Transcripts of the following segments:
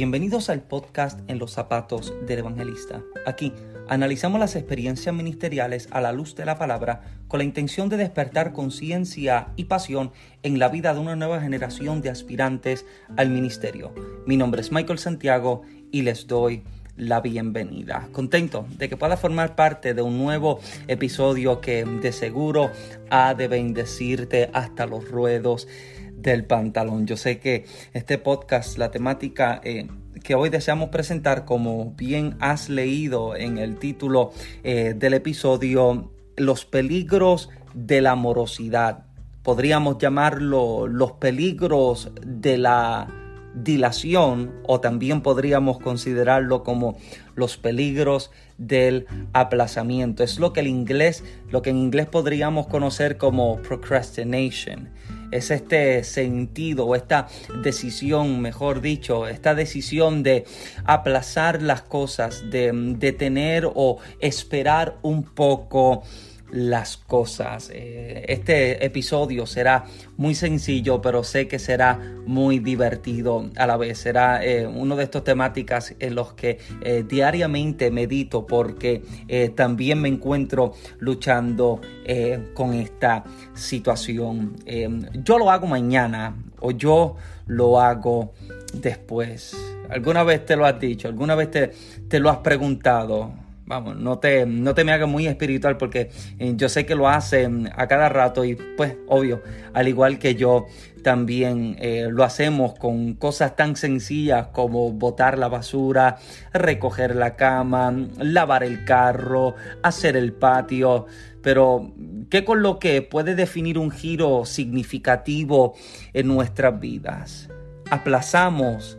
Bienvenidos al podcast En los zapatos del evangelista. Aquí analizamos las experiencias ministeriales a la luz de la palabra con la intención de despertar conciencia y pasión en la vida de una nueva generación de aspirantes al ministerio. Mi nombre es Michael Santiago y les doy la bienvenida. Contento de que pueda formar parte de un nuevo episodio que de seguro ha de bendecirte hasta los ruedos del pantalón. Yo sé que este podcast, la temática eh, que hoy deseamos presentar, como bien has leído en el título eh, del episodio, los peligros de la morosidad. Podríamos llamarlo los peligros de la dilación o también podríamos considerarlo como los peligros del aplazamiento. Es lo que el inglés, lo que en inglés podríamos conocer como procrastination. Es este sentido o esta decisión, mejor dicho, esta decisión de aplazar las cosas, de detener o esperar un poco las cosas. Eh, este episodio será muy sencillo, pero sé que será muy divertido a la vez. Será eh, uno de estos temáticas en los que eh, diariamente medito porque también me encuentro luchando con esta situación. yo lo hago mañana o yo lo hago después. ¿Alguna vez te lo has dicho? ¿Alguna vez te, te lo has preguntado? Vamos, no te, no te me hagas muy espiritual porque eh, yo sé que lo hacen a cada rato y pues obvio, al igual que yo también eh, lo hacemos con cosas tan sencillas como botar la basura, recoger la cama, lavar el carro, hacer el patio, pero ¿qué con lo que puede definir un giro significativo en nuestras vidas? Aplazamos,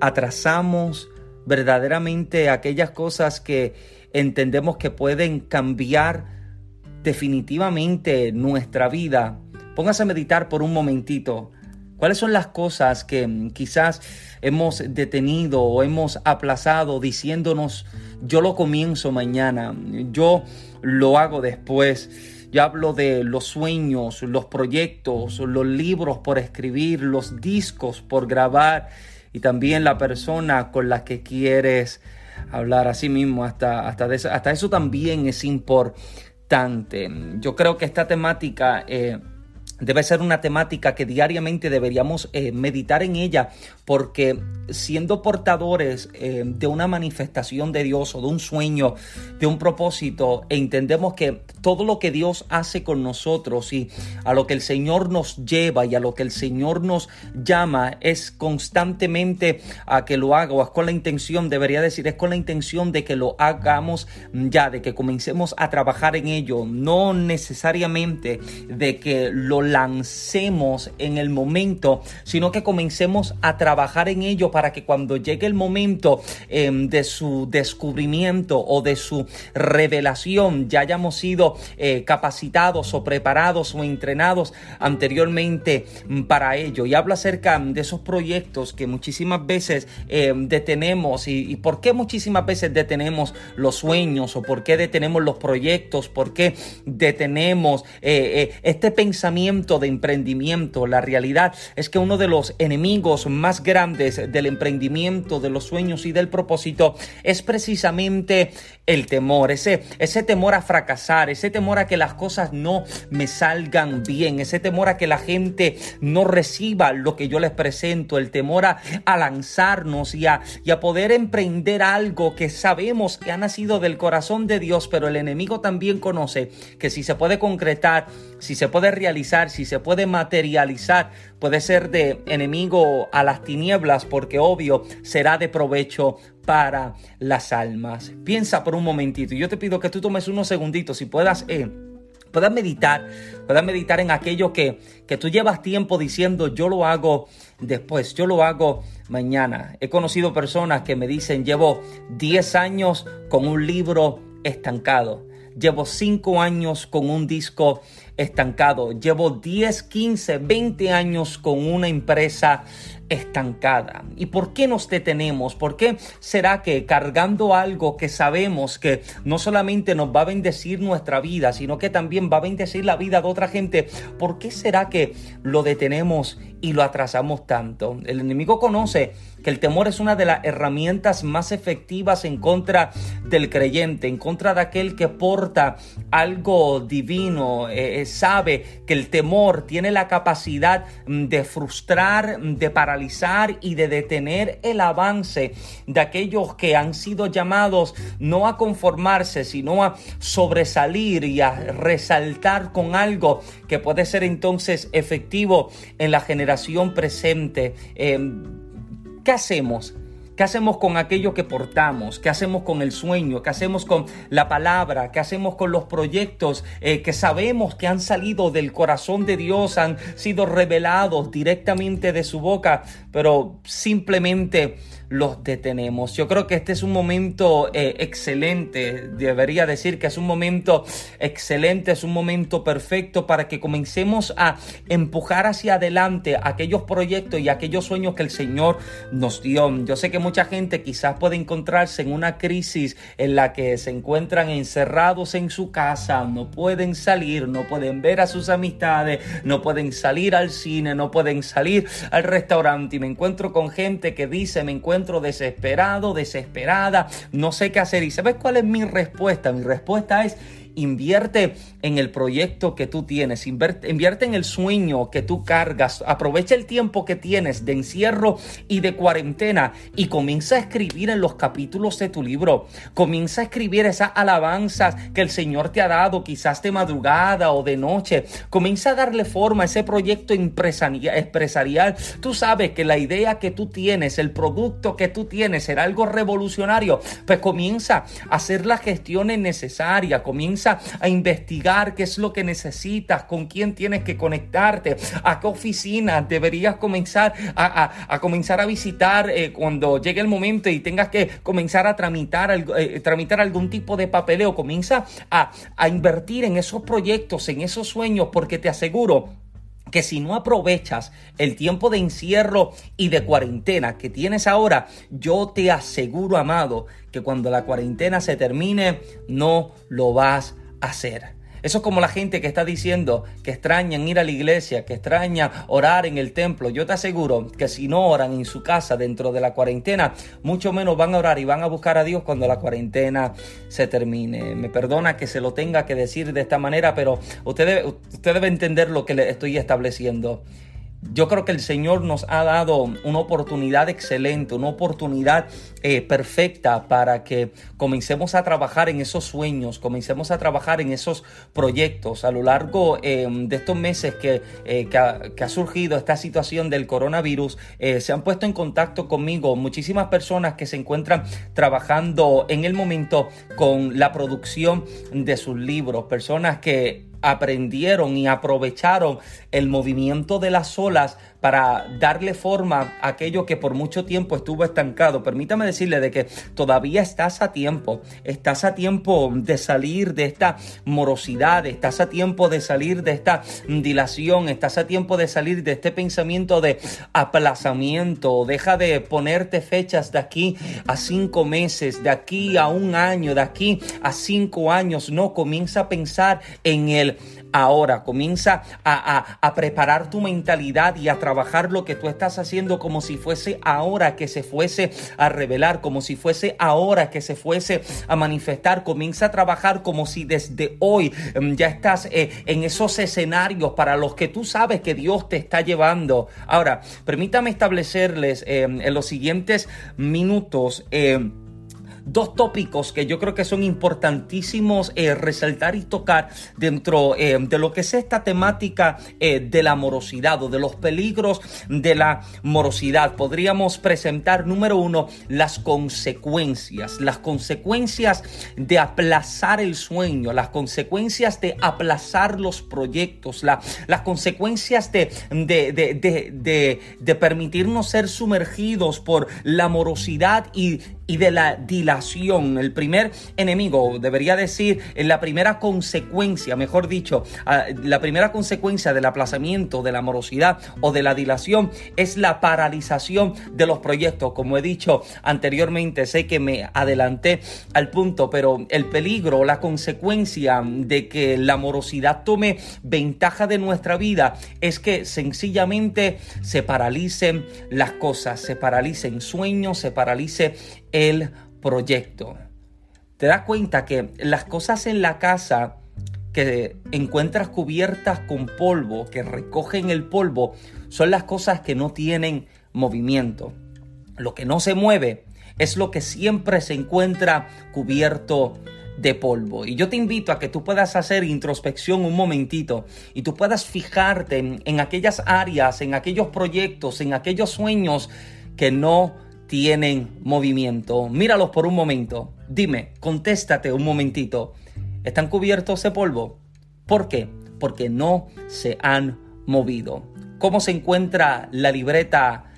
atrasamos, verdaderamente aquellas cosas que entendemos que pueden cambiar definitivamente nuestra vida. Póngase a meditar por un momentito. ¿Cuáles son las cosas que quizás hemos detenido o hemos aplazado diciéndonos yo lo comienzo mañana, yo lo hago después? Yo hablo de los sueños, los proyectos, los libros por escribir, los discos por grabar y también la persona con la que quieres hablar. Así mismo, hasta, hasta, hasta eso también es importante. Yo creo que esta temática... Eh, debe ser una temática que diariamente deberíamos eh, meditar en ella porque siendo portadores eh, de una manifestación de Dios o de un sueño, de un propósito, entendemos que todo lo que Dios hace con nosotros y a lo que el Señor nos lleva y a lo que el Señor nos llama es constantemente a que lo haga o es con la intención, debería decir, es con la intención de que lo hagamos ya, de que comencemos a trabajar en ello, no necesariamente de que lo lancemos en el momento, sino que comencemos a trabajar en ello para que cuando llegue el momento em, de su descubrimiento o de su revelación ya hayamos sido eh, capacitados o preparados o entrenados anteriormente mm, para ello. Y habla acerca de esos proyectos que muchísimas veces em, detenemos y, por qué muchísimas veces detenemos los sueños o por qué detenemos los proyectos, por qué detenemos eh, eh, este pensamiento de emprendimiento. La realidad es que uno de los enemigos más grandes del emprendimiento, de los sueños y del propósito es precisamente el temor, ese, ese temor a fracasar, ese temor a que las cosas no me salgan bien, ese temor a que la gente no reciba lo que yo les presento, el temor a, lanzarnos y a, y a poder emprender algo que sabemos que ha nacido del corazón de Dios, pero el enemigo también conoce que si se puede concretar, si se puede realizar, si se puede materializar, puede ser de enemigo a las tinieblas, porque obvio será de provecho para las almas. Piensa por un momentito y yo te pido que tú tomes unos segunditos y puedas... Eh, puedas meditar, puedas meditar en aquello que, que tú llevas tiempo diciendo yo lo hago después, yo lo hago mañana. He conocido personas que me dicen llevo 10 años con un libro estancado, llevo 5 años con un disco estancado. Llevo 10, 15, 20 años con una empresa estancada. ¿Y por qué nos detenemos? ¿Por qué será que cargando algo que sabemos que no solamente nos va a bendecir nuestra vida, sino que también va a bendecir la vida de otra gente, ¿por qué será que lo detenemos y lo atrasamos tanto? El enemigo conoce que el temor es una de las herramientas más efectivas en contra del creyente, en contra de aquel que porta algo divino, eh, eh, sabe que el temor tiene la capacidad mm, de frustrar, de paralizar y de detener el avance de aquellos que han sido llamados no a conformarse, sino a sobresalir y a resaltar con algo que puede ser entonces efectivo en la generación presente. Em, ¿Qué hacemos? ¿Qué hacemos con aquello que portamos? ¿Qué hacemos con el sueño? ¿Qué hacemos con la palabra? ¿Qué hacemos con los proyectos eh, que sabemos que han salido del corazón de Dios, han sido revelados directamente de su boca, pero simplemente los detenemos. Yo creo que este es un momento eh, excelente, debería decir que es un momento excelente, es un momento perfecto para que comencemos a empujar hacia adelante aquellos proyectos y aquellos sueños que el Señor nos dio. Yo sé que mucha gente quizás puede encontrarse en una crisis en la que se encuentran encerrados en su casa, no pueden salir, no pueden ver a sus amistades, no pueden salir al cine, no pueden salir al restaurante y me encuentro con gente que dice, me encuentro desesperado, desesperada, no sé qué hacer. ¿Y sabes cuál es mi respuesta? Mi respuesta es invierte en el proyecto que tú tienes, invierte, en el sueño que tú cargas, aprovecha el tiempo que tienes de encierro y de cuarentena y comienza a escribir en los capítulos de tu libro, comienza a escribir esas alabanzas que el Señor te ha dado, quizás de madrugada o de noche, comienza a darle forma a ese proyecto empresarial. Tú sabes que la idea que tú tienes, el producto que tú tienes será algo revolucionario, pues comienza a hacer las gestiones necesarias, comienza a investigar qué es lo que necesitas, con quién tienes que conectarte, a qué oficina deberías comenzar a, comenzar a visitar eh, cuando llegue el momento y tengas que comenzar a tramitar, eh, tramitar algún tipo de papeleo. Comienza a, a invertir en esos proyectos, en esos sueños, porque te aseguro que si no aprovechas el tiempo de encierro y de cuarentena que tienes ahora, yo te aseguro, amado, que cuando la cuarentena se termine, no lo vas a hacer. Eso es como la gente que está diciendo que extrañan ir a la iglesia, que extraña orar en el templo. Yo te aseguro que si no oran en su casa dentro de la cuarentena, mucho menos van a orar y van a buscar a Dios cuando la cuarentena se termine. Me perdona que se lo tenga que decir de esta manera, pero usted debe, usted debe entender lo que le estoy estableciendo. Yo creo que el Señor nos ha dado una oportunidad excelente, una oportunidad eh, perfecta para que comencemos a trabajar en esos sueños, comencemos a trabajar en esos proyectos. A lo largo em, de estos meses que, eh, que, ha, surgido esta situación del coronavirus, eh, se han puesto en contacto conmigo muchísimas personas que se encuentran trabajando en el momento con la producción de sus libros, personas que aprendieron y aprovecharon el movimiento de las olas para darle forma a aquello que por mucho tiempo estuvo estancado. Permítame decirle de que todavía estás a tiempo, estás a tiempo de salir de esta morosidad, estás a tiempo de salir de esta dilación, estás a tiempo de salir de este pensamiento de aplazamiento. Deja de ponerte fechas de aquí a cinco meses, de aquí a un año, de aquí a cinco años. No, comienza a pensar en el ahora. Comienza a, preparar tu mentalidad y a trabajar lo que tú estás haciendo como si fuese ahora que se fuese a revelar, como si fuese ahora que se fuese a manifestar. Comienza a trabajar como si desde hoy em, ya estás eh, en esos escenarios para los que tú sabes que Dios te está llevando. Ahora, permítame establecerles em, en los siguientes minutos. Em, dos tópicos que yo creo que son importantísimos eh, resaltar y tocar dentro eh, de lo que es esta temática eh, de la morosidad o de los peligros de la morosidad. Podríamos presentar, número uno, las consecuencias, las consecuencias de aplazar el sueño, las consecuencias de aplazar los proyectos, las consecuencias de, de, de, de, permitirnos ser sumergidos por la morosidad y y de la dilación. El primer enemigo, debería decir, la primera consecuencia, mejor dicho, ah, la primera consecuencia del aplazamiento, de la morosidad o de la dilación es la paralización de los proyectos. Como he dicho anteriormente, sé que me adelanté al punto, pero el peligro, la consecuencia de que la morosidad tome ventaja de nuestra vida es que sencillamente se paralicen las cosas, se paralicen sueños, se paralice el proyecto. Te das cuenta que las cosas en la casa que encuentras cubiertas con polvo, que recogen el polvo, son las cosas que no tienen movimiento. Lo que no se mueve es lo que siempre se encuentra cubierto de polvo. Y yo te invito a que tú puedas hacer introspección un momentito y tú puedas fijarte en, en aquellas áreas, en aquellos proyectos, en aquellos sueños que no tienen movimiento. Míralos por un momento. Dime, contéstate un momentito. ¿Están cubiertos de polvo? ¿Por qué? Porque no se han movido. ¿Cómo se encuentra la libreta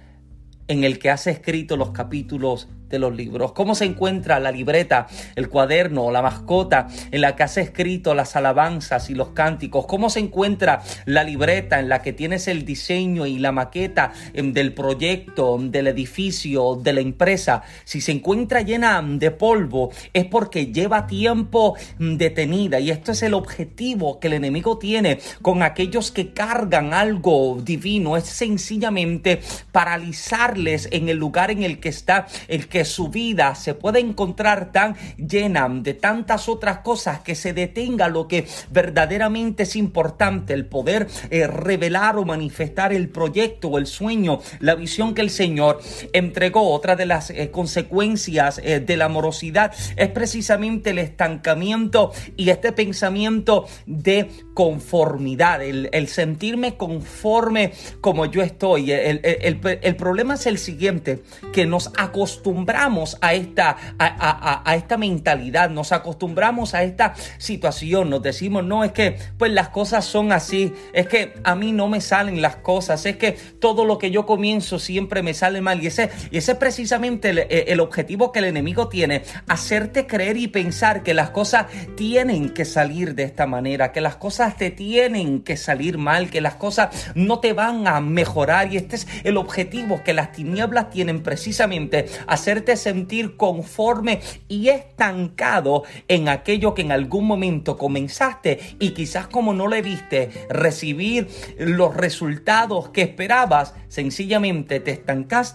en el que has escrito los capítulos de los libros. ¿Cómo se encuentra la libreta, el cuaderno la mascota en la que has escrito las alabanzas y los cánticos? ¿Cómo se encuentra la libreta en la que tienes el diseño y la maqueta em, del proyecto, del edificio, de la empresa? Si se encuentra llena de polvo es porque lleva tiempo detenida y esto es el objetivo que el enemigo tiene con aquellos que cargan algo divino. Es sencillamente paralizarles en el lugar en el que está el que su vida se puede encontrar tan llena de tantas otras cosas que se detenga lo que verdaderamente es importante, el poder eh, revelar o manifestar el proyecto el sueño, la visión que el Señor entregó. Otra de las eh, consecuencias eh, de la morosidad es precisamente el estancamiento y este pensamiento de conformidad, el, sentirme conforme como yo estoy. El, el problema es el siguiente, que nos acostumbramos a esta, a, esta mentalidad, nos acostumbramos a esta situación, nos decimos, no, es que pues las cosas son así, es que a mí no me salen las cosas, es que todo lo que yo comienzo siempre me sale mal y ese, y ese es precisamente el, el objetivo que el enemigo tiene, hacerte creer y pensar que las cosas tienen que salir de esta manera, que las cosas te tienen que salir mal, que las cosas no te van a mejorar. Y este es el objetivo que las tinieblas tienen precisamente, hacer sentir conforme y estancado en aquello que en algún momento comenzaste y quizás como no le viste recibir los resultados que esperabas, sencillamente te estancaste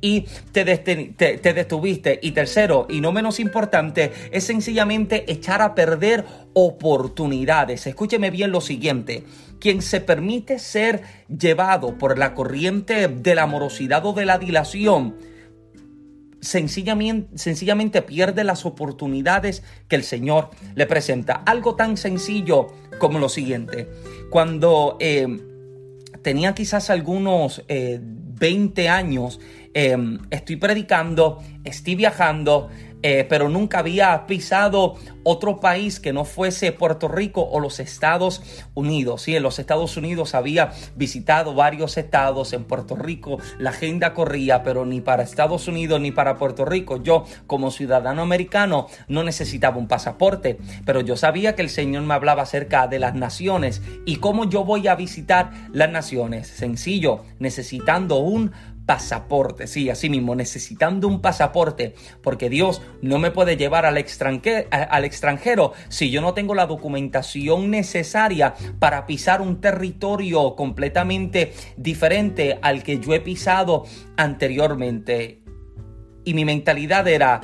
y te, te detuviste. Y tercero, y no menos importante, es sencillamente echar a perder oportunidades. Escúcheme bien lo siguiente. Quien se permite ser llevado por la corriente de la morosidad o de la dilación, sencillamente, pierde las oportunidades que el Señor le presenta. Algo tan sencillo como lo siguiente. Cuando eh, tenía quizás algunos 20 eh, años, eh, estoy predicando, estoy viajando, eh, pero nunca había pisado otro país que no fuese Puerto Rico o los Estados Unidos. Sí, en los Estados Unidos había visitado varios estados, en Puerto Rico la agenda corría, pero ni para Estados Unidos ni para Puerto Rico. Yo, como ciudadano americano, no necesitaba un pasaporte, pero yo sabía que el Señor me hablaba acerca de las naciones y cómo yo voy a visitar las naciones. Sencillo, necesitando un pasaporte, sí, así mismo, necesitando un pasaporte, porque Dios no me puede llevar al, extranjero, al extranjero si yo no tengo la documentación necesaria para pisar un territorio completamente diferente al que yo he pisado anteriormente. Y mi mentalidad era,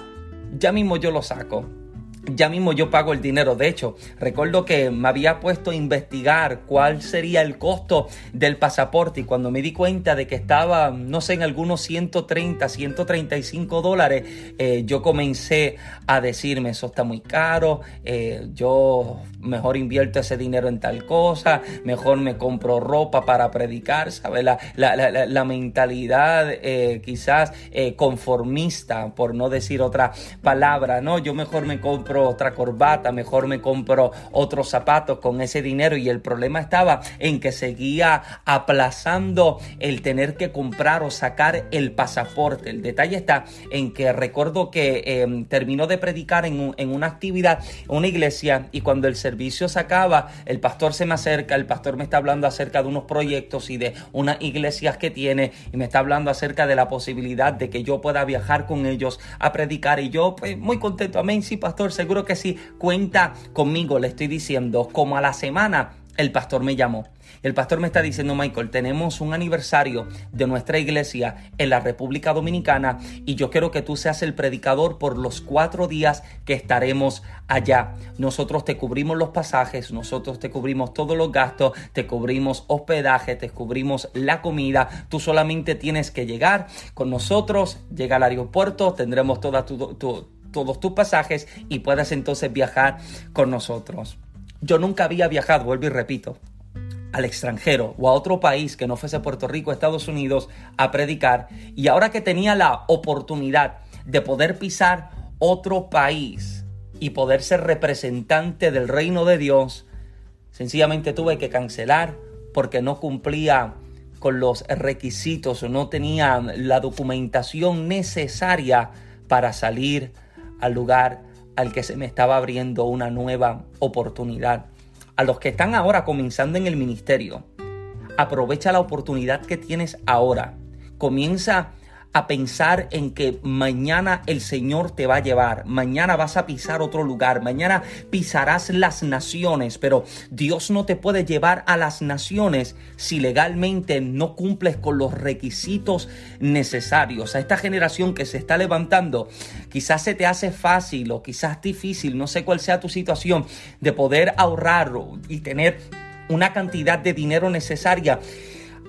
ya mismo yo lo saco ya mismo yo pago el dinero. De hecho, recuerdo que me había puesto a investigar cuál sería el costo del pasaporte y cuando me di cuenta de que estaba, no sé, en algunos 130, 135 dólares, eh, yo comencé a decirme, eso está muy caro, eh, yo mejor invierto ese dinero en tal cosa, mejor me compro ropa para predicar, ¿sabes? La, la, mentalidad eh, quizás conformista, por no decir otra palabra, ¿no? Yo mejor me compro otra corbata, mejor me compro otros zapatos con ese dinero y el problema estaba en que seguía aplazando el tener que comprar o sacar el pasaporte. El detalle está en que recuerdo que em, terminó de predicar en, en una actividad, una iglesia y cuando el servicio se acaba, el pastor se me acerca, el pastor me está hablando acerca de unos proyectos y de unas iglesias que tiene y me está hablando acerca de la posibilidad de que yo pueda viajar con ellos a predicar. Y yo pues muy contento, amén, sí pastor, seguro que sí, cuenta conmigo, le estoy diciendo, como a la semana el pastor me llamó. El pastor me está diciendo, Michael, tenemos un aniversario de nuestra iglesia en la República Dominicana y yo quiero que tú seas el predicador por los cuatro días que estaremos allá. Nosotros te cubrimos los pasajes, nosotros te cubrimos todos los gastos, te cubrimos hospedaje, te cubrimos la comida. Tú solamente tienes que llegar con nosotros, llega al aeropuerto, tendremos todos tus pasajes y puedas entonces viajar con nosotros. Yo nunca había viajado, vuelvo y repito, al extranjero o a otro país que no fuese Puerto Rico, Estados Unidos, a predicar. Y ahora que tenía la oportunidad de poder pisar otro país y poder ser representante del reino de Dios, sencillamente tuve que cancelar porque no cumplía con los requisitos o no tenía la documentación necesaria para salir al lugar al que se me estaba abriendo una nueva oportunidad. A los que están ahora comenzando en el ministerio, aprovecha la oportunidad que tienes ahora. Comienza a pensar en que mañana el Señor te va a llevar, mañana vas a pisar otro lugar, mañana pisarás las naciones, pero Dios no te puede llevar a las naciones si legalmente no cumples con los requisitos necesarios. A esta generación que se está levantando, quizás se te hace fácil o quizás difícil, no sé cuál sea tu situación, de poder ahorrar y tener una cantidad de dinero necesaria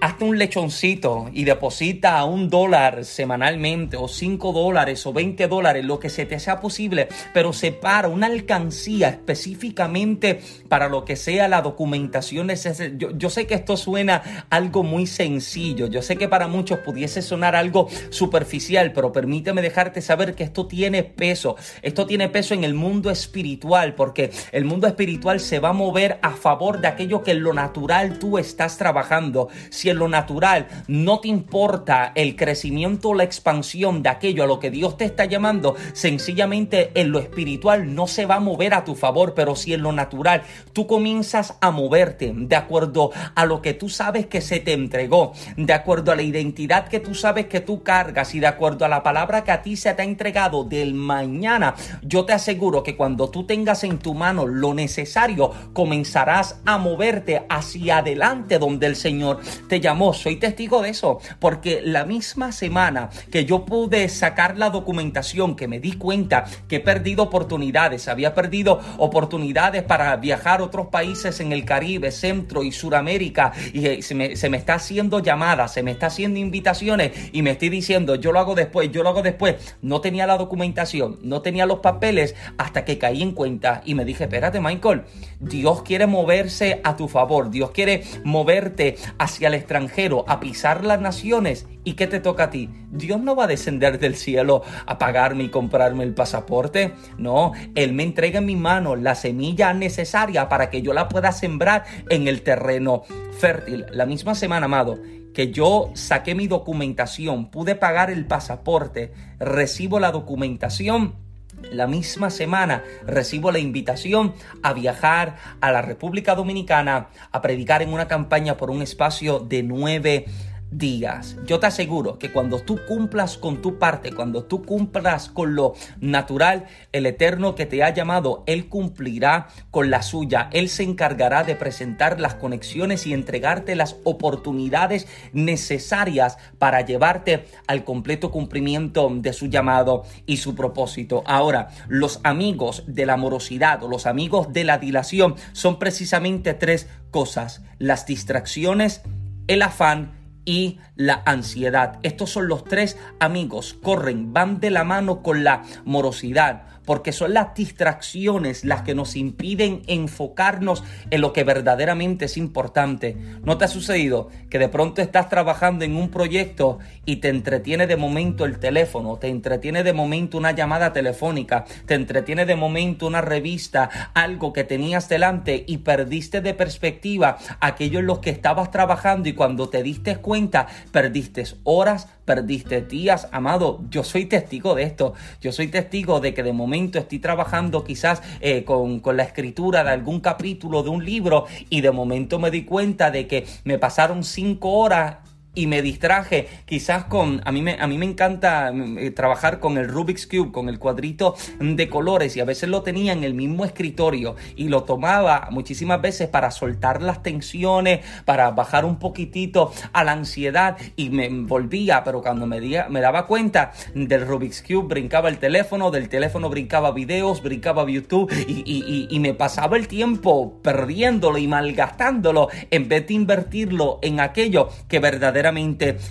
hazte un lechoncito y deposita un dólar semanalmente o cinco dólares o 20 dólares, lo que se te sea posible, pero separa una alcancía específicamente para lo que sea la documentación necesaria. Yo, yo sé que esto suena algo muy sencillo, yo sé que para muchos pudiese sonar algo superficial, pero permíteme dejarte saber que esto tiene peso, esto tiene peso en el mundo espiritual, porque el mundo espiritual se va a mover a favor de aquello que en lo natural tú estás trabajando. En lo natural. No te importa el crecimiento o la expansión de aquello a lo que Dios te está llamando, sencillamente en lo espiritual no se va a mover a tu favor, pero si en lo natural. Tú comienzas a moverte de acuerdo a lo que tú sabes que se te entregó, de acuerdo a la identidad que tú sabes que tú cargas y de acuerdo a la palabra que a ti se te ha entregado del mañana, yo te aseguro que cuando tú tengas en tu mano lo necesario, comenzarás a moverte hacia adelante donde el Señor te llamó. Soy testigo de eso, porque la misma semana que yo pude sacar la documentación, que me di cuenta que he perdido oportunidades, había perdido oportunidades para viajar a otros países en el Caribe, Centro y Suramérica, y eh, se me, se me está haciendo llamadas, se me está haciendo invitaciones y me estoy diciendo, yo lo hago después, yo lo hago después. No tenía la documentación, no tenía los papeles hasta que caí en cuenta y me dije, espérate Michael, Dios quiere moverse a tu favor, Dios quiere moverte hacia el extranjero a pisar las naciones. ¿Y qué te toca a ti? Dios no va a descender del cielo a pagarme y comprarme el pasaporte. No, Él me entrega en mi mano la semilla necesaria para que yo la pueda sembrar en el terreno fértil. La misma semana, amado, que yo saqué mi documentación, pude pagar el pasaporte, recibo la documentación la misma semana recibo la invitación a viajar a la República Dominicana a predicar en una campaña por un espacio de nueve días. Yo te aseguro que cuando tú cumplas con tu parte, cuando tú cumplas con lo natural, el Eterno que te ha llamado, Él cumplirá con la suya. Él se encargará de presentar las conexiones y entregarte las oportunidades necesarias para llevarte al completo cumplimiento de su llamado y su propósito. Ahora, los amigos de la morosidad o los amigos de la dilación son precisamente tres cosas. Las distracciones, el afán y la ansiedad. Estos son los tres amigos, corren, van de la mano con la morosidad. Porque son las distracciones las que nos impiden enfocarnos en lo que verdaderamente es importante. ¿No te ha sucedido que de pronto estás trabajando en un proyecto y te entretiene de momento el teléfono, te entretiene de momento una llamada telefónica, te entretiene de momento una revista, algo que tenías delante y perdiste de perspectiva aquello en lo que estabas trabajando y cuando te diste cuenta perdiste horas, perdiste días, amado, yo soy testigo de esto, yo soy testigo de que de momento estoy trabajando quizás eh, con, con la escritura de algún capítulo de un libro y de momento me di cuenta de que me pasaron cinco horas y me distraje. Quizás con, a mí me, a mí me encanta mm, eh, trabajar con el Rubik's Cube, con el cuadrito de colores y a veces lo tenía en el mismo escritorio y lo tomaba muchísimas veces para soltar las tensiones, para bajar un poquitito a la ansiedad y me volvía, pero cuando me, daba cuenta del Rubik's Cube brincaba el teléfono, del teléfono brincaba videos, brincaba YouTube y, y me pasaba el tiempo perdiéndolo y malgastándolo en vez de invertirlo en aquello que verdaderamente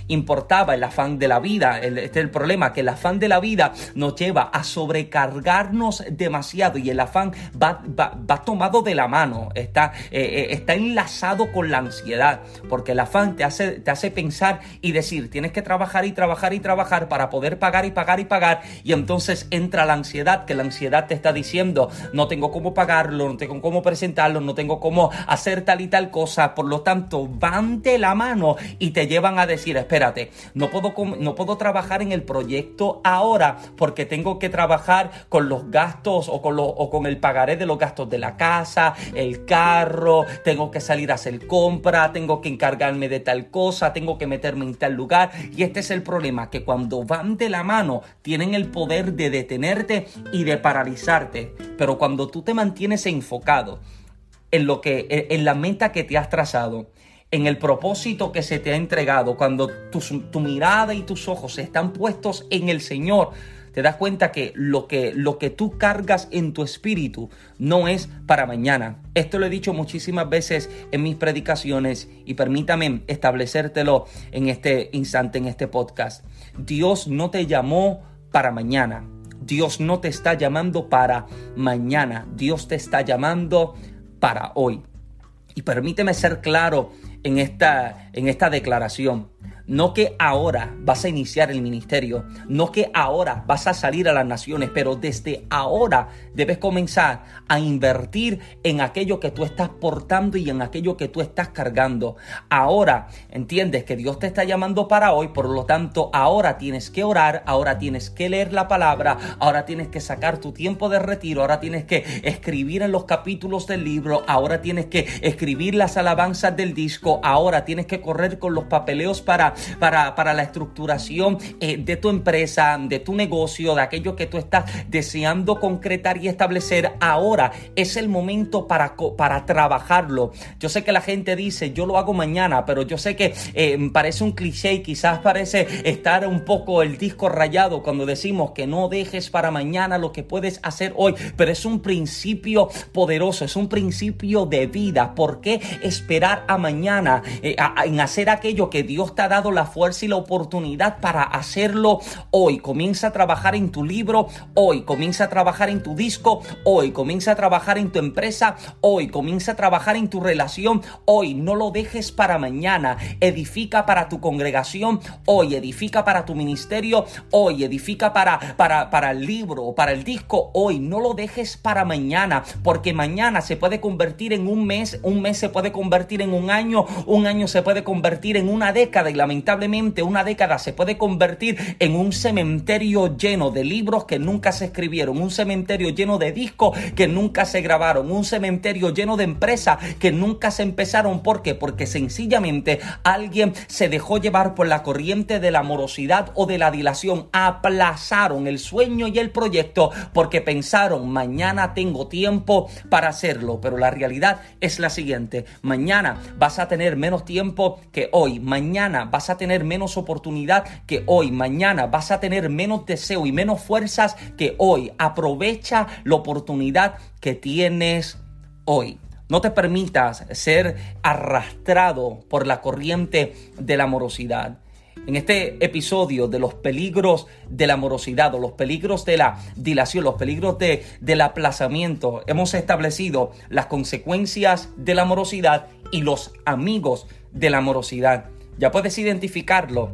importaba el afán de la vida. este es el problema, que el afán de la vida nos lleva a sobrecargarnos demasiado y el afán va, tomado de la mano, está, eh, eh, está enlazado con la ansiedad, porque el afán te hace, te hace pensar y decir, tienes que trabajar y trabajar y trabajar para poder pagar y pagar y pagar, y entonces entra la ansiedad, que la ansiedad te está diciendo, no tengo cómo pagarlo, no tengo cómo presentarlo, no tengo cómo hacer tal y tal cosa, por lo tanto van de la mano y te lleva van a decir, espérate, no puedo, no puedo trabajar en el proyecto ahora porque tengo que trabajar con los gastos o con, el pagaré de los gastos de la casa, el carro, tengo que salir a hacer compra, tengo que encargarme de tal cosa, tengo que meterme en tal lugar. Y este es el problema, que cuando van de la mano tienen el poder de detenerte y de paralizarte. Pero cuando tú te mantienes enfocado en lo que en la meta que te has trazado, en el propósito que se te ha entregado, cuando tu, mirada y tus ojos están puestos en el Señor, te das cuenta que lo, que lo que tú cargas en tu espíritu no es para mañana. Esto lo he dicho muchísimas veces en mis predicaciones y permítame establecértelo en este instante, en este podcast. Dios no te llamó para mañana. Dios no te está llamando para mañana. Dios te está llamando para hoy. Y permíteme ser claro en esta, en esta declaración. No que ahora vas a iniciar el ministerio, no que ahora vas a salir a las naciones, pero desde ahora debes comenzar a invertir en aquello que tú estás portando y en aquello que tú estás cargando. Ahora entiendes que Dios te está llamando para hoy, por lo tanto ahora tienes que orar, ahora tienes que leer la palabra, ahora tienes que sacar tu tiempo de retiro, ahora tienes que escribir en los capítulos del libro, ahora tienes que escribir las alabanzas del disco, ahora tienes que correr con los papeleos para para, la estructuración eh, de tu empresa, de tu negocio, de aquello que tú estás deseando concretar y establecer. Ahora es el momento para, para trabajarlo. Yo sé que la gente dice, yo lo hago mañana, pero yo sé que eh, parece un cliché y quizás parece estar un poco el disco rayado cuando decimos que no dejes para mañana lo que puedes hacer hoy, pero es un principio poderoso, es un principio de vida. ¿Por qué esperar a mañana eh, en hacer aquello que Dios te ha dado la fuerza y la oportunidad para hacerlo hoy. Comienza a trabajar en tu libro hoy, comienza a trabajar en tu disco hoy, comienza a trabajar en tu empresa hoy, comienza a trabajar en tu relación hoy. No lo dejes para mañana. Edifica para tu congregación hoy, edifica para tu ministerio hoy, edifica para, para, para el libro, para el disco hoy. No lo dejes para mañana, porque mañana se puede convertir en un mes, un mes se puede convertir en un año, un año se puede convertir en una década y lamentablemente lamentablemente una década se puede convertir en un cementerio lleno de libros que nunca se escribieron, un cementerio lleno de discos que nunca se grabaron, un cementerio lleno de empresas que nunca se empezaron. ¿Por qué? Porque sencillamente alguien se dejó llevar por la corriente de la morosidad o de la dilación, aplazaron el sueño y el proyecto porque pensaron mañana tengo tiempo para hacerlo, pero la realidad es la siguiente, mañana vas a tener menos tiempo que hoy, mañana vas a tener menos oportunidad que hoy. Mañana vas a tener menos deseo y menos fuerzas que hoy. Aprovecha la oportunidad que tienes hoy. No te permitas ser arrastrado por la corriente de la morosidad. En este episodio de los peligros de la morosidad o los peligros de la dilación, los peligros de, del aplazamiento, hemos establecido las consecuencias de la morosidad y los amigos de la morosidad. Ya puedes identificarlo.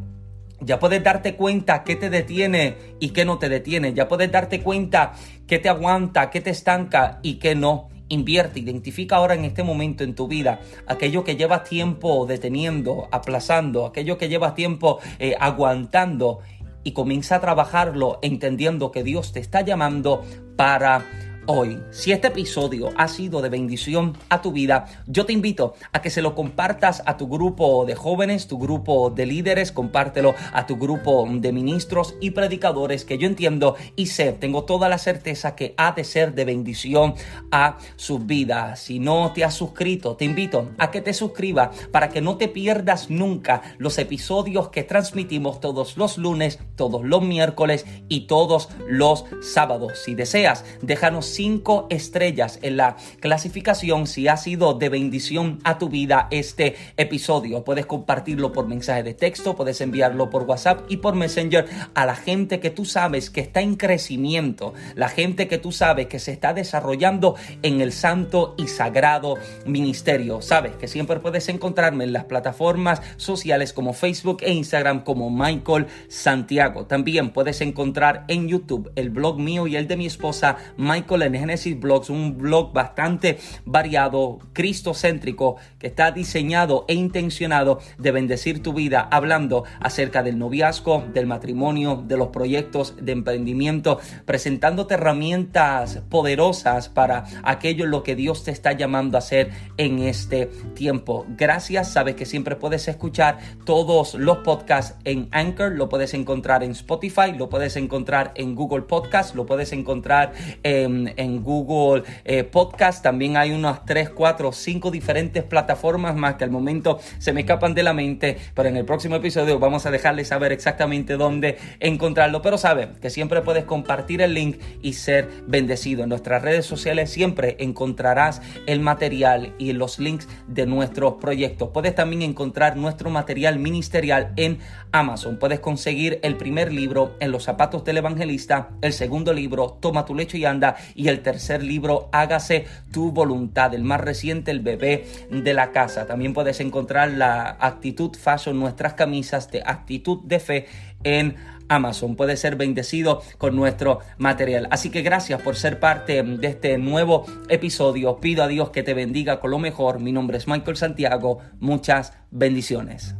Ya puedes darte cuenta qué te detiene y qué no te detiene. Ya puedes darte cuenta qué te aguanta, qué te estanca y qué no. Invierte, identifica ahora en este momento en tu vida aquello que llevas tiempo deteniendo, aplazando, aquello que llevas tiempo eh, aguantando y comienza a trabajarlo entendiendo que Dios te está llamando para hoy. Si este episodio ha sido de bendición a tu vida, yo te invito a que se lo compartas a tu grupo de jóvenes, tu grupo de líderes, compártelo a tu grupo de ministros y predicadores que yo entiendo y sé, tengo toda la certeza que ha de ser de bendición a sus vidas. Si no te has suscrito, te invito a que te suscribas para que no te pierdas nunca los episodios que transmitimos todos los lunes, todos los miércoles y todos los sábados. Si deseas, déjanos cinco estrellas en la clasificación si ha sido de bendición a tu vida este episodio. Puedes compartirlo por mensaje de texto, puedes enviarlo por WhatsApp y por Messenger a la gente que tú sabes que está en crecimiento, la gente que tú sabes que se está desarrollando en el santo y sagrado ministerio. Sabes que siempre puedes encontrarme en las plataformas sociales como Facebook e Instagram como Michael Santiago. También puedes encontrar en YouTube el blog mío y el de mi esposa Michael en Genesis Blogs, un blog bastante variado, cristocéntrico, que está diseñado e intencionado de bendecir tu vida, hablando acerca del noviazgo, del matrimonio, de los proyectos de emprendimiento, presentándote herramientas poderosas para aquello en lo que Dios te está llamando a hacer en este tiempo. Gracias, sabes que siempre puedes escuchar todos los podcasts en Anchor, lo puedes encontrar en Spotify, lo puedes encontrar en Google Podcast, lo puedes encontrar en en Google eh, Podcast. También hay unas 3, 4, 5 diferentes plataformas más que al momento se me escapan de la mente, pero en el próximo episodio vamos a dejarles saber exactamente dónde encontrarlo. Pero saben que siempre puedes compartir el link y ser bendecido. En nuestras redes sociales siempre encontrarás el material y los links de nuestros proyectos. Puedes también encontrar nuestro material ministerial en Amazon. Puedes conseguir el primer libro en los zapatos del evangelista, el segundo libro, Toma tu lecho y anda, y el tercer libro, Hágase tu voluntad, el más reciente, El bebé de la casa. También puedes encontrar la actitud fashion, nuestras camisas de actitud de fe en Amazon. Puede ser bendecido con nuestro material. Así que gracias por ser parte de este nuevo episodio. Pido a Dios que te bendiga con lo mejor. Mi nombre es Michael Santiago. Muchas bendiciones.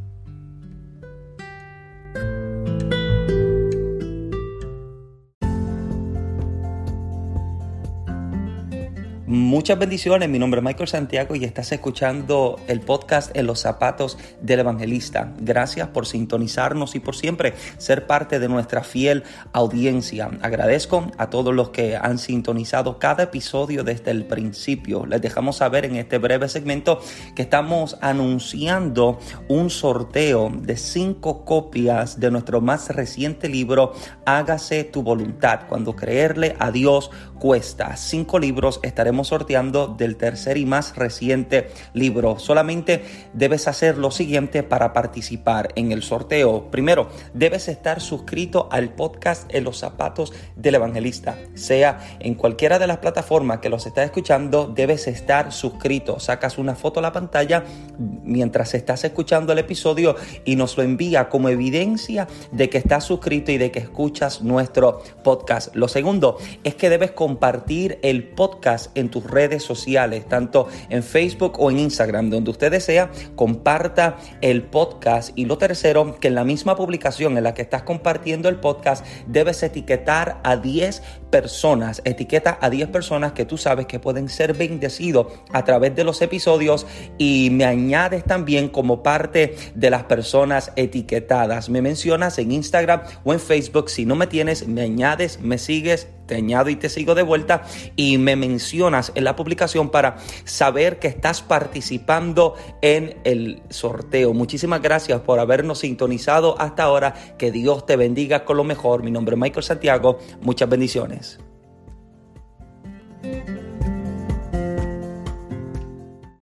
Muchas bendiciones, mi nombre es Michael Santiago y estás escuchando el podcast En los zapatos del evangelista. Gracias por sintonizarnos y por siempre ser parte de nuestra fiel audiencia. Agradezco a todos los que han sintonizado cada episodio desde el principio. Les dejamos saber en este breve segmento que estamos anunciando un sorteo de cinco copias de nuestro más reciente libro Hágase tu voluntad. Cuando creerle a Dios cuesta. Cinco libros estaremos sorteando del tercer y más reciente libro. Solamente debes hacer lo siguiente para participar en el sorteo. Primero, debes estar suscrito al podcast En los zapatos del evangelista. Sea en cualquiera de las plataformas que los estás escuchando, debes estar suscrito. Sacas una foto a la pantalla mientras estás escuchando el episodio y nos lo envía como evidencia de que estás suscrito y de que escuchas nuestro podcast. Lo segundo es que debes compartir el podcast en tus redes sociales, tanto en Facebook o en Instagram, donde usted desea, comparta el podcast. Y lo tercero, que en la misma publicación en la que estás compartiendo el podcast, debes etiquetar a 10 personas, etiqueta a 10 personas que tú sabes que pueden ser bendecidos a través de los episodios y me añades también como parte de las personas etiquetadas. Me mencionas en Instagram o en Facebook. Si no me tienes, me añades, me sigues te añado y te sigo de vuelta y me mencionas en la publicación para saber que estás participando en el sorteo. Muchísimas gracias por habernos sintonizado hasta ahora. Que Dios te bendiga con lo mejor. Mi nombre es Michael Santiago. Muchas bendiciones.